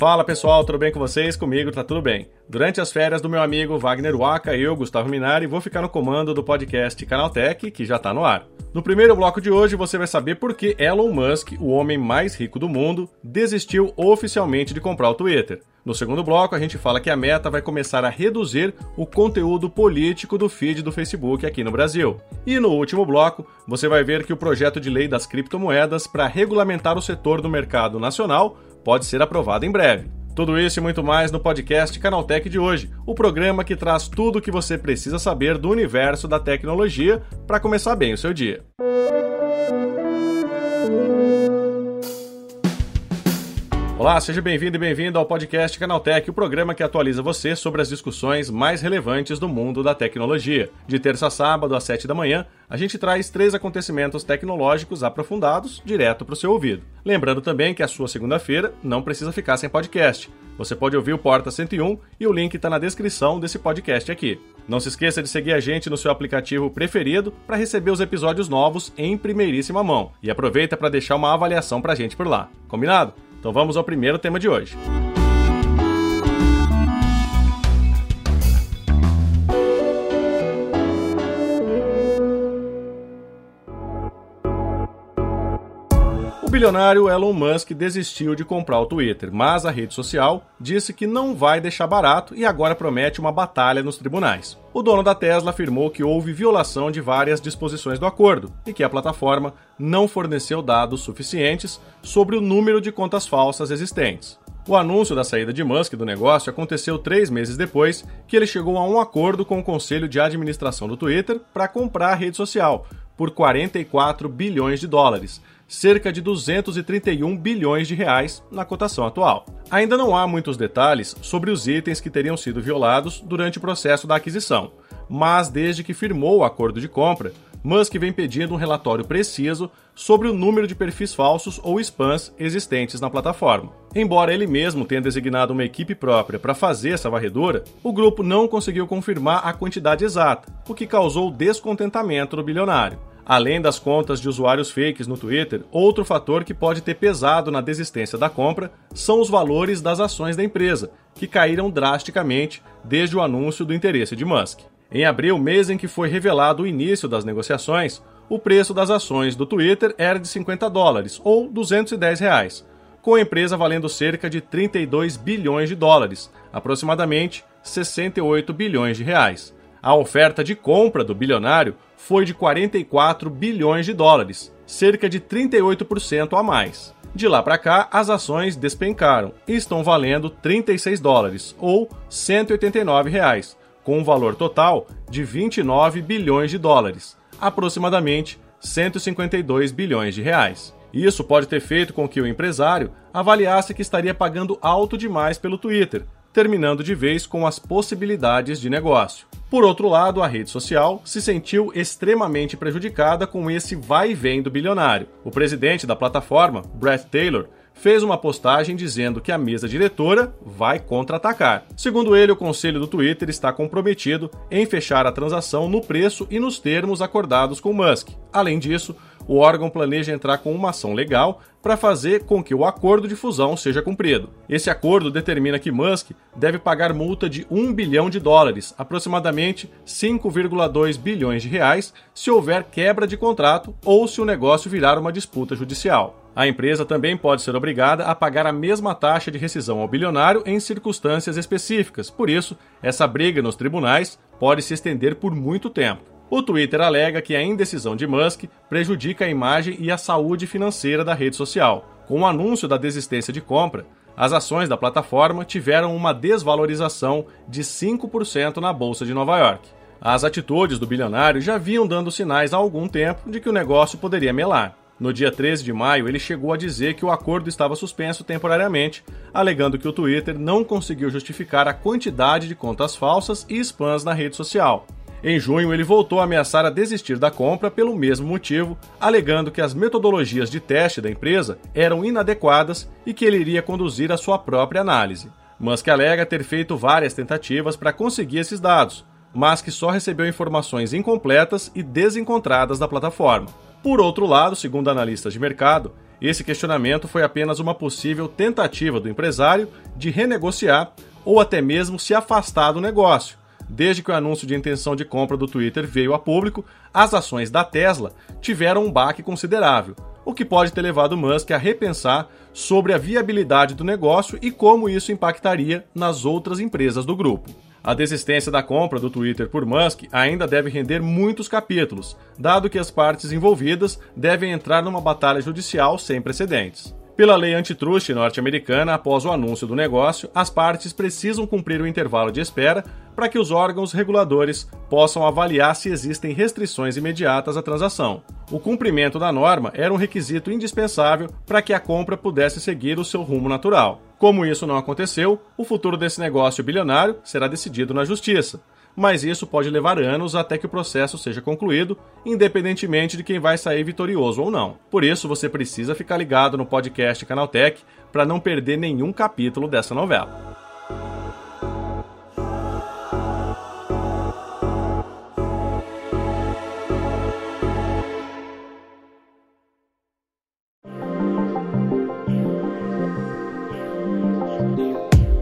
Fala pessoal, tudo bem com vocês? Comigo tá tudo bem. Durante as férias do meu amigo Wagner Waka, eu, Gustavo Minari, vou ficar no comando do podcast Canaltech, que já tá no ar. No primeiro bloco de hoje você vai saber por que Elon Musk, o homem mais rico do mundo, desistiu oficialmente de comprar o Twitter. No segundo bloco, a gente fala que a Meta vai começar a reduzir o conteúdo político do feed do Facebook aqui no Brasil. E no último bloco, você vai ver que o projeto de lei das criptomoedas para regulamentar o setor do mercado nacional pode ser aprovado em breve. Tudo isso e muito mais no podcast Canaltech de hoje, o programa que traz tudo o que você precisa saber do universo da tecnologia para começar bem o seu dia. Olá, seja bem-vindo e bem-vindo ao podcast Canaltech, o programa que atualiza você sobre as discussões mais relevantes do mundo da tecnologia. De terça a sábado, às 7 da manhã, a gente traz três acontecimentos tecnológicos aprofundados direto para o seu ouvido. Lembrando também que a sua segunda-feira não precisa ficar sem podcast. Você pode ouvir o Porta 101 e o link está na descrição desse podcast aqui. Não se esqueça de seguir a gente no seu aplicativo preferido para receber os episódios novos em primeiríssima mão. E aproveita para deixar uma avaliação para a gente por lá. Combinado? Então vamos ao primeiro tema de hoje. O bilionário Elon Musk desistiu de comprar o Twitter, mas a rede social disse que não vai deixar barato e agora promete uma batalha nos tribunais. O dono da Tesla afirmou que houve violação de várias disposições do acordo e que a plataforma não forneceu dados suficientes sobre o número de contas falsas existentes. O anúncio da saída de Musk do negócio aconteceu três meses depois que ele chegou a um acordo com o conselho de administração do Twitter para comprar a rede social por 44 bilhões de dólares, cerca de 231 bilhões de reais na cotação atual. Ainda não há muitos detalhes sobre os itens que teriam sido violados durante o processo da aquisição, mas desde que firmou o acordo de compra, Musk vem pedindo um relatório preciso sobre o número de perfis falsos ou spams existentes na plataforma. Embora ele mesmo tenha designado uma equipe própria para fazer essa varredura, o grupo não conseguiu confirmar a quantidade exata, o que causou descontentamento do bilionário. Além das contas de usuários fakes no Twitter, outro fator que pode ter pesado na desistência da compra são os valores das ações da empresa, que caíram drasticamente desde o anúncio do interesse de Musk. Em abril, mês em que foi revelado o início das negociações, o preço das ações do Twitter era de 50 dólares, ou 210 reais, com a empresa valendo cerca de 32 bilhões de dólares, aproximadamente 68 bilhões de reais. A oferta de compra do bilionário foi de 44 bilhões de dólares, cerca de 38% a mais. De lá para cá, as ações despencaram e estão valendo 36 dólares ou 189 reais, com um valor total de 29 bilhões de dólares, aproximadamente 152 bilhões de reais. Isso pode ter feito com que o empresário avaliasse que estaria pagando alto demais pelo Twitter, terminando de vez com as possibilidades de negócio. Por outro lado, a rede social se sentiu extremamente prejudicada com esse vai e vem do bilionário. O presidente da plataforma, Brett Taylor, fez uma postagem dizendo que a mesa diretora vai contra-atacar. Segundo ele, o conselho do Twitter está comprometido em fechar a transação no preço e nos termos acordados com Musk. Além disso, o órgão planeja entrar com uma ação legal para fazer com que o acordo de fusão seja cumprido. Esse acordo determina que Musk deve pagar multa de 1 bilhão de dólares, aproximadamente 5,2 bilhões de reais, se houver quebra de contrato ou se o negócio virar uma disputa judicial. A empresa também pode ser obrigada a pagar a mesma taxa de rescisão ao bilionário em circunstâncias específicas. Por isso, essa briga nos tribunais pode se estender por muito tempo. O Twitter alega que a indecisão de Musk prejudica a imagem e a saúde financeira da rede social. Com o anúncio da desistência de compra, as ações da plataforma tiveram uma desvalorização de 5% na Bolsa de Nova York. As atitudes do bilionário já vinham dando sinais há algum tempo de que o negócio poderia melar. No dia 13 de maio, ele chegou a dizer que o acordo estava suspenso temporariamente, alegando que o Twitter não conseguiu justificar a quantidade de contas falsas e spams na rede social. Em junho, ele voltou a ameaçar a desistir da compra pelo mesmo motivo, alegando que as metodologias de teste da empresa eram inadequadas e que ele iria conduzir a sua própria análise. Musk alega ter feito várias tentativas para conseguir esses dados, mas que só recebeu informações incompletas e desencontradas da plataforma. Por outro lado, segundo analistas de mercado, Esse questionamento foi apenas uma possível tentativa do empresário de renegociar ou até mesmo se afastar do negócio. Desde que o anúncio de intenção de compra do Twitter veio a público, as ações da Tesla tiveram um baque considerável, o que pode ter levado Musk a repensar sobre a viabilidade do negócio e como isso impactaria nas outras empresas do grupo. A desistência da compra do Twitter por Musk ainda deve render muitos capítulos, dado que as partes envolvidas devem entrar numa batalha judicial sem precedentes. Pela lei antitrust norte-americana, após o anúncio do negócio, as partes precisam cumprir o intervalo de espera para que os órgãos reguladores possam avaliar se existem restrições imediatas à transação. O cumprimento da norma era um requisito indispensável para que a compra pudesse seguir o seu rumo natural. Como isso não aconteceu, o futuro desse negócio bilionário será decidido na justiça mas isso pode levar anos até que o processo seja concluído, independentemente de quem vai sair vitorioso ou não. Por isso, você precisa ficar ligado no podcast Canaltech para não perder nenhum capítulo dessa novela.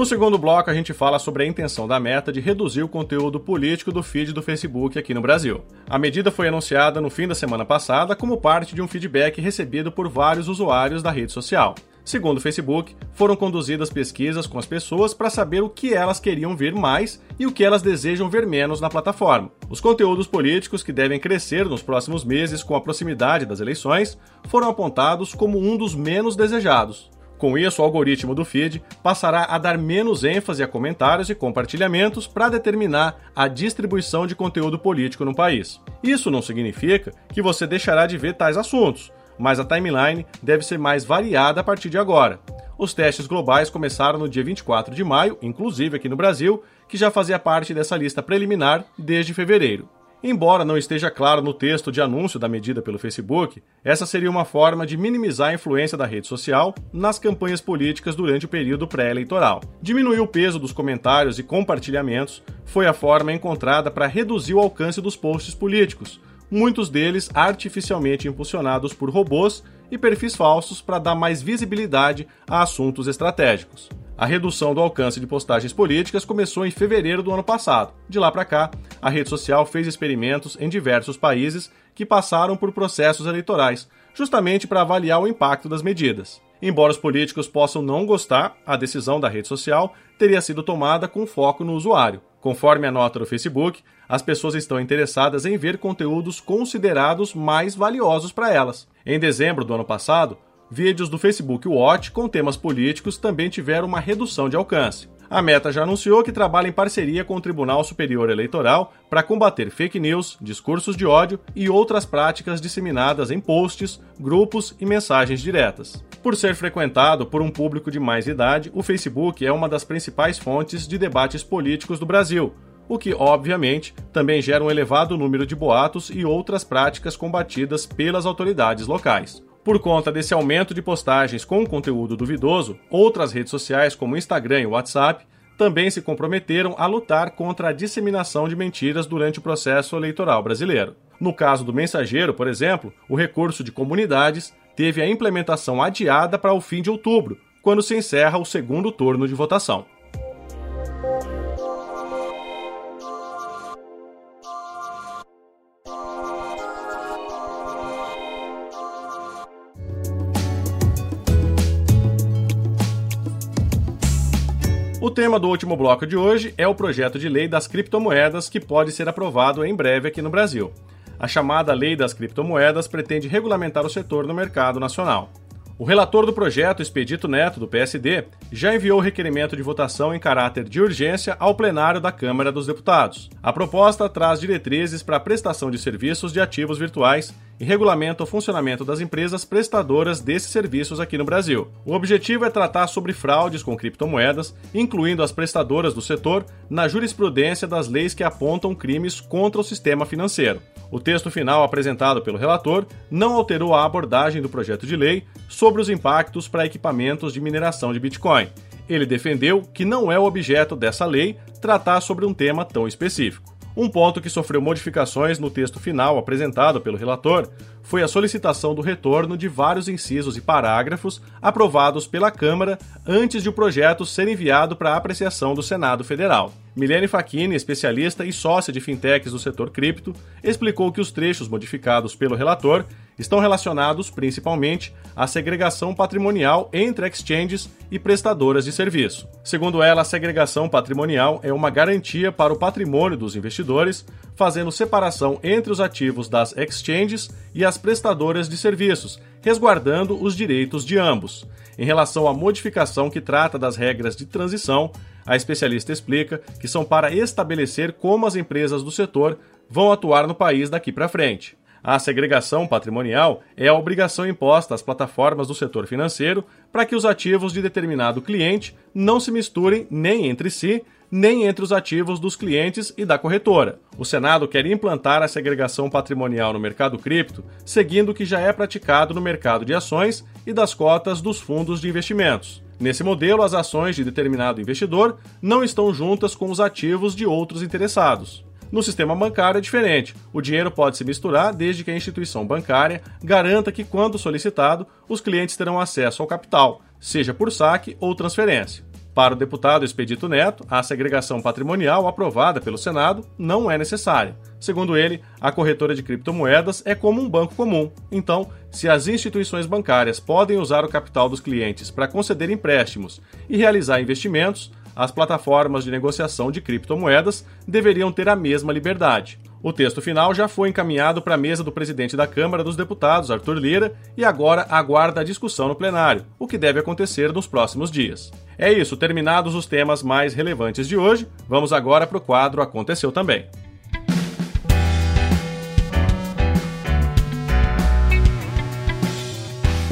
No segundo bloco, a gente fala sobre a intenção da meta de reduzir o conteúdo político do feed do Facebook aqui no Brasil. A medida foi anunciada no fim da semana passada como parte de um feedback recebido por vários usuários da rede social. Segundo o Facebook, foram conduzidas pesquisas com as pessoas para saber o que elas queriam ver mais e o que elas desejam ver menos na plataforma. Os conteúdos políticos que devem crescer nos próximos meses com a proximidade das eleições foram apontados como um dos menos desejados. Com isso, o algoritmo do feed passará a dar menos ênfase a comentários e compartilhamentos para determinar a distribuição de conteúdo político no país. Isso não significa que você deixará de ver tais assuntos, mas a timeline deve ser mais variada a partir de agora. Os testes globais começaram no dia 24 de maio, inclusive aqui no Brasil, que já fazia parte dessa lista preliminar desde fevereiro. Embora não esteja claro no texto de anúncio da medida pelo Facebook, essa seria uma forma de minimizar a influência da rede social nas campanhas políticas durante o período pré-eleitoral. Diminuir o peso dos comentários e compartilhamentos foi a forma encontrada para reduzir o alcance dos posts políticos, muitos deles artificialmente impulsionados por robôs e perfis falsos para dar mais visibilidade a assuntos estratégicos. A redução do alcance de postagens políticas começou em fevereiro do ano passado. De lá para cá, a rede social fez experimentos em diversos países que passaram por processos eleitorais, justamente para avaliar o impacto das medidas. Embora os políticos possam não gostar, a decisão da rede social teria sido tomada com foco no usuário. Conforme a nota do Facebook, as pessoas estão interessadas em ver conteúdos considerados mais valiosos para elas. Em dezembro do ano passado, vídeos do Facebook Watch com temas políticos também tiveram uma redução de alcance. A Meta já anunciou que trabalha em parceria com o Tribunal Superior Eleitoral para combater fake news, discursos de ódio e outras práticas disseminadas em posts, grupos e mensagens diretas. Por ser frequentado por um público de mais idade, o Facebook é uma das principais fontes de debates políticos do Brasil, o que, obviamente, também gera um elevado número de boatos e outras práticas combatidas pelas autoridades locais. Por conta desse aumento de postagens com conteúdo duvidoso, outras redes sociais como Instagram e WhatsApp também se comprometeram a lutar contra a disseminação de mentiras durante o processo eleitoral brasileiro. No caso do mensageiro, por exemplo, o recurso de comunidades teve a implementação adiada para o fim de outubro, quando se encerra o segundo turno de votação. O tema do último bloco de hoje é o projeto de lei das criptomoedas que pode ser aprovado em breve aqui no Brasil. A chamada Lei das Criptomoedas pretende regulamentar o setor no mercado nacional. O relator do projeto, Expedito Neto, do PSD, já enviou o requerimento de votação em caráter de urgência ao plenário da Câmara dos Deputados. A proposta traz diretrizes para a prestação de serviços de ativos virtuais e regulamenta o funcionamento das empresas prestadoras desses serviços aqui no Brasil. O objetivo é tratar sobre fraudes com criptomoedas, incluindo as prestadoras do setor, na jurisprudência das leis que apontam crimes contra o sistema financeiro. O texto final apresentado pelo relator não alterou a abordagem do projeto de lei sobre os impactos para equipamentos de mineração de Bitcoin. Ele defendeu que não é o objeto dessa lei tratar sobre um tema tão específico. Um ponto que sofreu modificações no texto final apresentado pelo relator foi a solicitação do retorno de vários incisos e parágrafos aprovados pela Câmara antes de o projeto ser enviado para apreciação do Senado Federal. Milene Facchini, especialista e sócia de fintechs do setor cripto, explicou que os trechos modificados pelo relator estão relacionados principalmente à segregação patrimonial entre exchanges e prestadoras de serviço. Segundo ela, a segregação patrimonial é uma garantia para o patrimônio dos investidores, fazendo separação entre os ativos das exchanges e as prestadoras de serviços, resguardando os direitos de ambos. Em relação à modificação que trata das regras de transição, a especialista explica que são para estabelecer como as empresas do setor vão atuar no país daqui para frente. A segregação patrimonial é a obrigação imposta às plataformas do setor financeiro para que os ativos de determinado cliente não se misturem nem entre si, nem entre os ativos dos clientes e da corretora. O Senado quer implantar a segregação patrimonial no mercado cripto, seguindo o que já é praticado no mercado de ações e das cotas dos fundos de investimentos. Nesse modelo, as ações de determinado investidor não estão juntas com os ativos de outros interessados. No sistema bancário é diferente. O dinheiro pode se misturar desde que a instituição bancária garanta que, quando solicitado, os clientes terão acesso ao capital, seja por saque ou transferência. Para o deputado Expedito Neto, a segregação patrimonial aprovada pelo Senado não é necessária. Segundo ele, a corretora de criptomoedas é como um banco comum. Então, se as instituições bancárias podem usar o capital dos clientes para conceder empréstimos e realizar investimentos, as plataformas de negociação de criptomoedas deveriam ter a mesma liberdade. O texto final já foi encaminhado para a mesa do presidente da Câmara dos Deputados, Arthur Lira, e agora aguarda a discussão no plenário, o que deve acontecer nos próximos dias. É isso, terminados os temas mais relevantes de hoje, vamos agora para o quadro Aconteceu Também.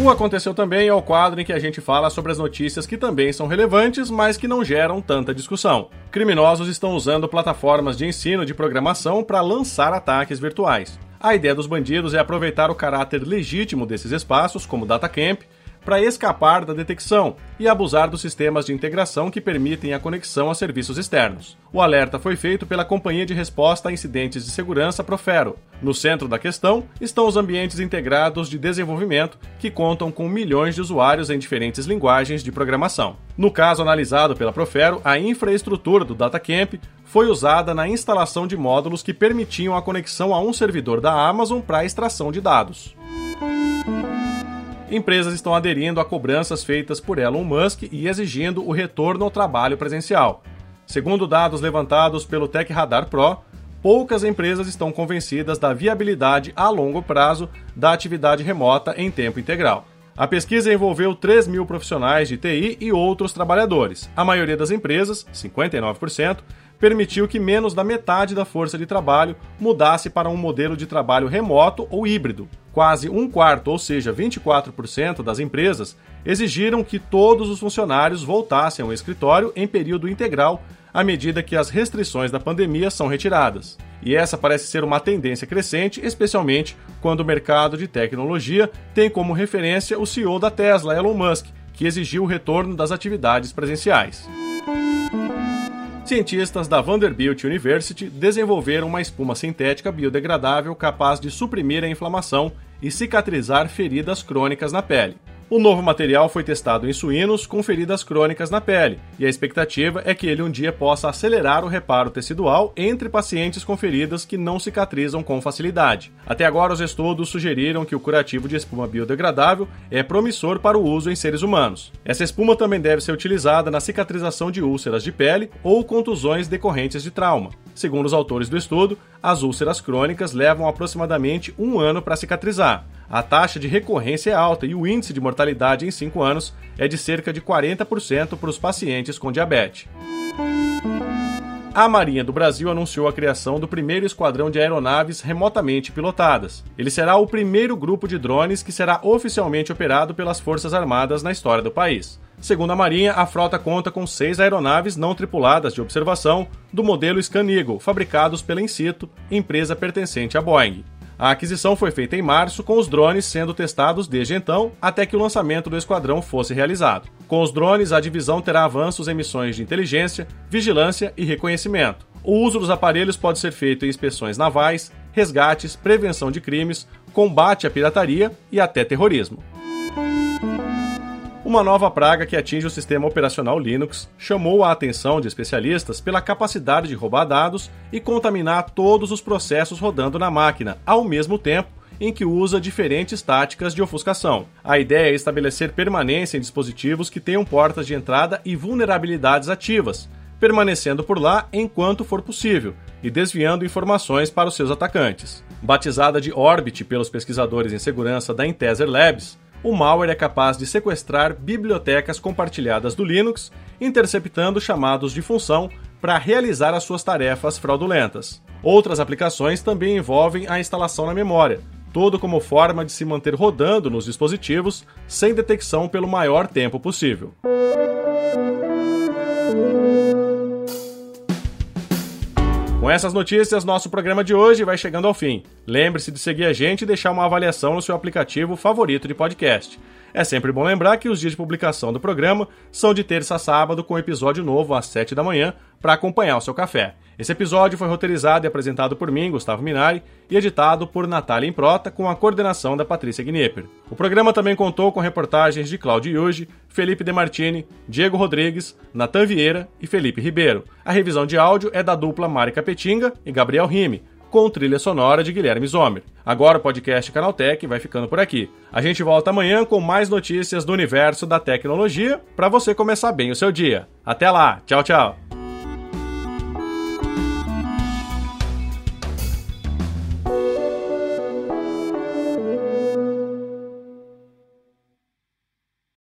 O Aconteceu Também é o quadro em que a gente fala sobre as notícias que também são relevantes, mas que não geram tanta discussão. Criminosos estão usando plataformas de ensino de programação para lançar ataques virtuais. A ideia dos bandidos é aproveitar o caráter legítimo desses espaços, como DataCamp, para escapar da detecção e abusar dos sistemas de integração que permitem a conexão a serviços externos. O alerta foi feito pela Companhia de Resposta a Incidentes de Segurança Profero. No centro da questão estão os ambientes integrados de desenvolvimento, que contam com milhões de usuários em diferentes linguagens de programação. No caso analisado pela Profero, a infraestrutura do DataCamp foi usada na instalação de módulos que permitiam a conexão a um servidor da Amazon para extração de dados empresas estão aderindo a cobranças feitas por Elon Musk e exigindo o retorno ao trabalho presencial. Segundo dados levantados pelo Tech Radar Pro, poucas empresas estão convencidas da viabilidade a longo prazo da atividade remota em tempo integral. A pesquisa envolveu 3 mil profissionais de TI e outros trabalhadores. A maioria das empresas, 59%, permitiu que menos da metade da força de trabalho mudasse para um modelo de trabalho remoto ou híbrido. Quase um quarto, ou seja, 24% das empresas, exigiram que todos os funcionários voltassem ao escritório em período integral à medida que as restrições da pandemia são retiradas. E essa parece ser uma tendência crescente, especialmente quando o mercado de tecnologia tem como referência o CEO da Tesla, Elon Musk, que exigiu o retorno das atividades presenciais cientistas da Vanderbilt University desenvolveram uma espuma sintética biodegradável capaz de suprimir a inflamação e cicatrizar feridas crônicas na pele. O novo material foi testado em suínos com feridas crônicas na pele, e a expectativa é que ele um dia possa acelerar o reparo tecidual entre pacientes com feridas que não cicatrizam com facilidade. Até agora, os estudos sugeriram que o curativo de espuma biodegradável é promissor para o uso em seres humanos. Essa espuma também deve ser utilizada na cicatrização de úlceras de pele ou contusões decorrentes de trauma. Segundo os autores do estudo, as úlceras crônicas levam aproximadamente um ano para cicatrizar a taxa de recorrência é alta e o índice de mortalidade em 5 anos é de cerca de 40% para os pacientes com diabetes. A Marinha do Brasil anunciou a criação do primeiro esquadrão de aeronaves remotamente pilotadas. Ele será o primeiro grupo de drones que será oficialmente operado pelas Forças Armadas na história do país. Segundo a Marinha, a frota conta com seis aeronaves não tripuladas de observação do modelo Scan Eagle, fabricados pela Incito, empresa pertencente à Boeing. A aquisição foi feita em março, com os drones sendo testados desde então, até que o lançamento do esquadrão fosse realizado. Com os drones, a divisão terá avanços em missões de inteligência, vigilância e reconhecimento. O uso dos aparelhos pode ser feito em inspeções navais, resgates, prevenção de crimes, combate à pirataria e até terrorismo. Uma nova praga que atinge o sistema operacional Linux chamou a atenção de especialistas pela capacidade de roubar dados e contaminar todos os processos rodando na máquina ao mesmo tempo em que usa diferentes táticas de ofuscação. A ideia é estabelecer permanência em dispositivos que tenham portas de entrada e vulnerabilidades ativas, permanecendo por lá enquanto for possível e desviando informações para os seus atacantes. Batizada de Orbit pelos pesquisadores em segurança da Intezer Labs, o malware é capaz de sequestrar bibliotecas compartilhadas do Linux, interceptando chamados de função para realizar as suas tarefas fraudulentas. Outras aplicações também envolvem a instalação na memória, todo como forma de se manter rodando nos dispositivos sem detecção pelo maior tempo possível. Com essas notícias, nosso programa de hoje vai chegando ao fim. Lembre-se de seguir a gente e deixar uma avaliação no seu aplicativo favorito de podcast. É sempre bom lembrar que os dias de publicação do programa são de terça a sábado, com episódio novo às 7 da manhã, para acompanhar o seu café. Esse episódio foi roteirizado e apresentado por mim, Gustavo Minari, e editado por Natália Improta, com a coordenação da Patrícia Gnipper. O programa também contou com reportagens de Claudio Yuji, Felipe Demartini, Diego Rodrigues, Natan Vieira e Felipe Ribeiro. A revisão de áudio é da dupla Mari Capetinga e Gabriel Rime, com trilha sonora de Guilherme Zomer. Agora o podcast Canaltech vai ficando por aqui. A gente volta amanhã com mais notícias do universo da tecnologia para você começar bem o seu dia. Até lá, tchau, tchau.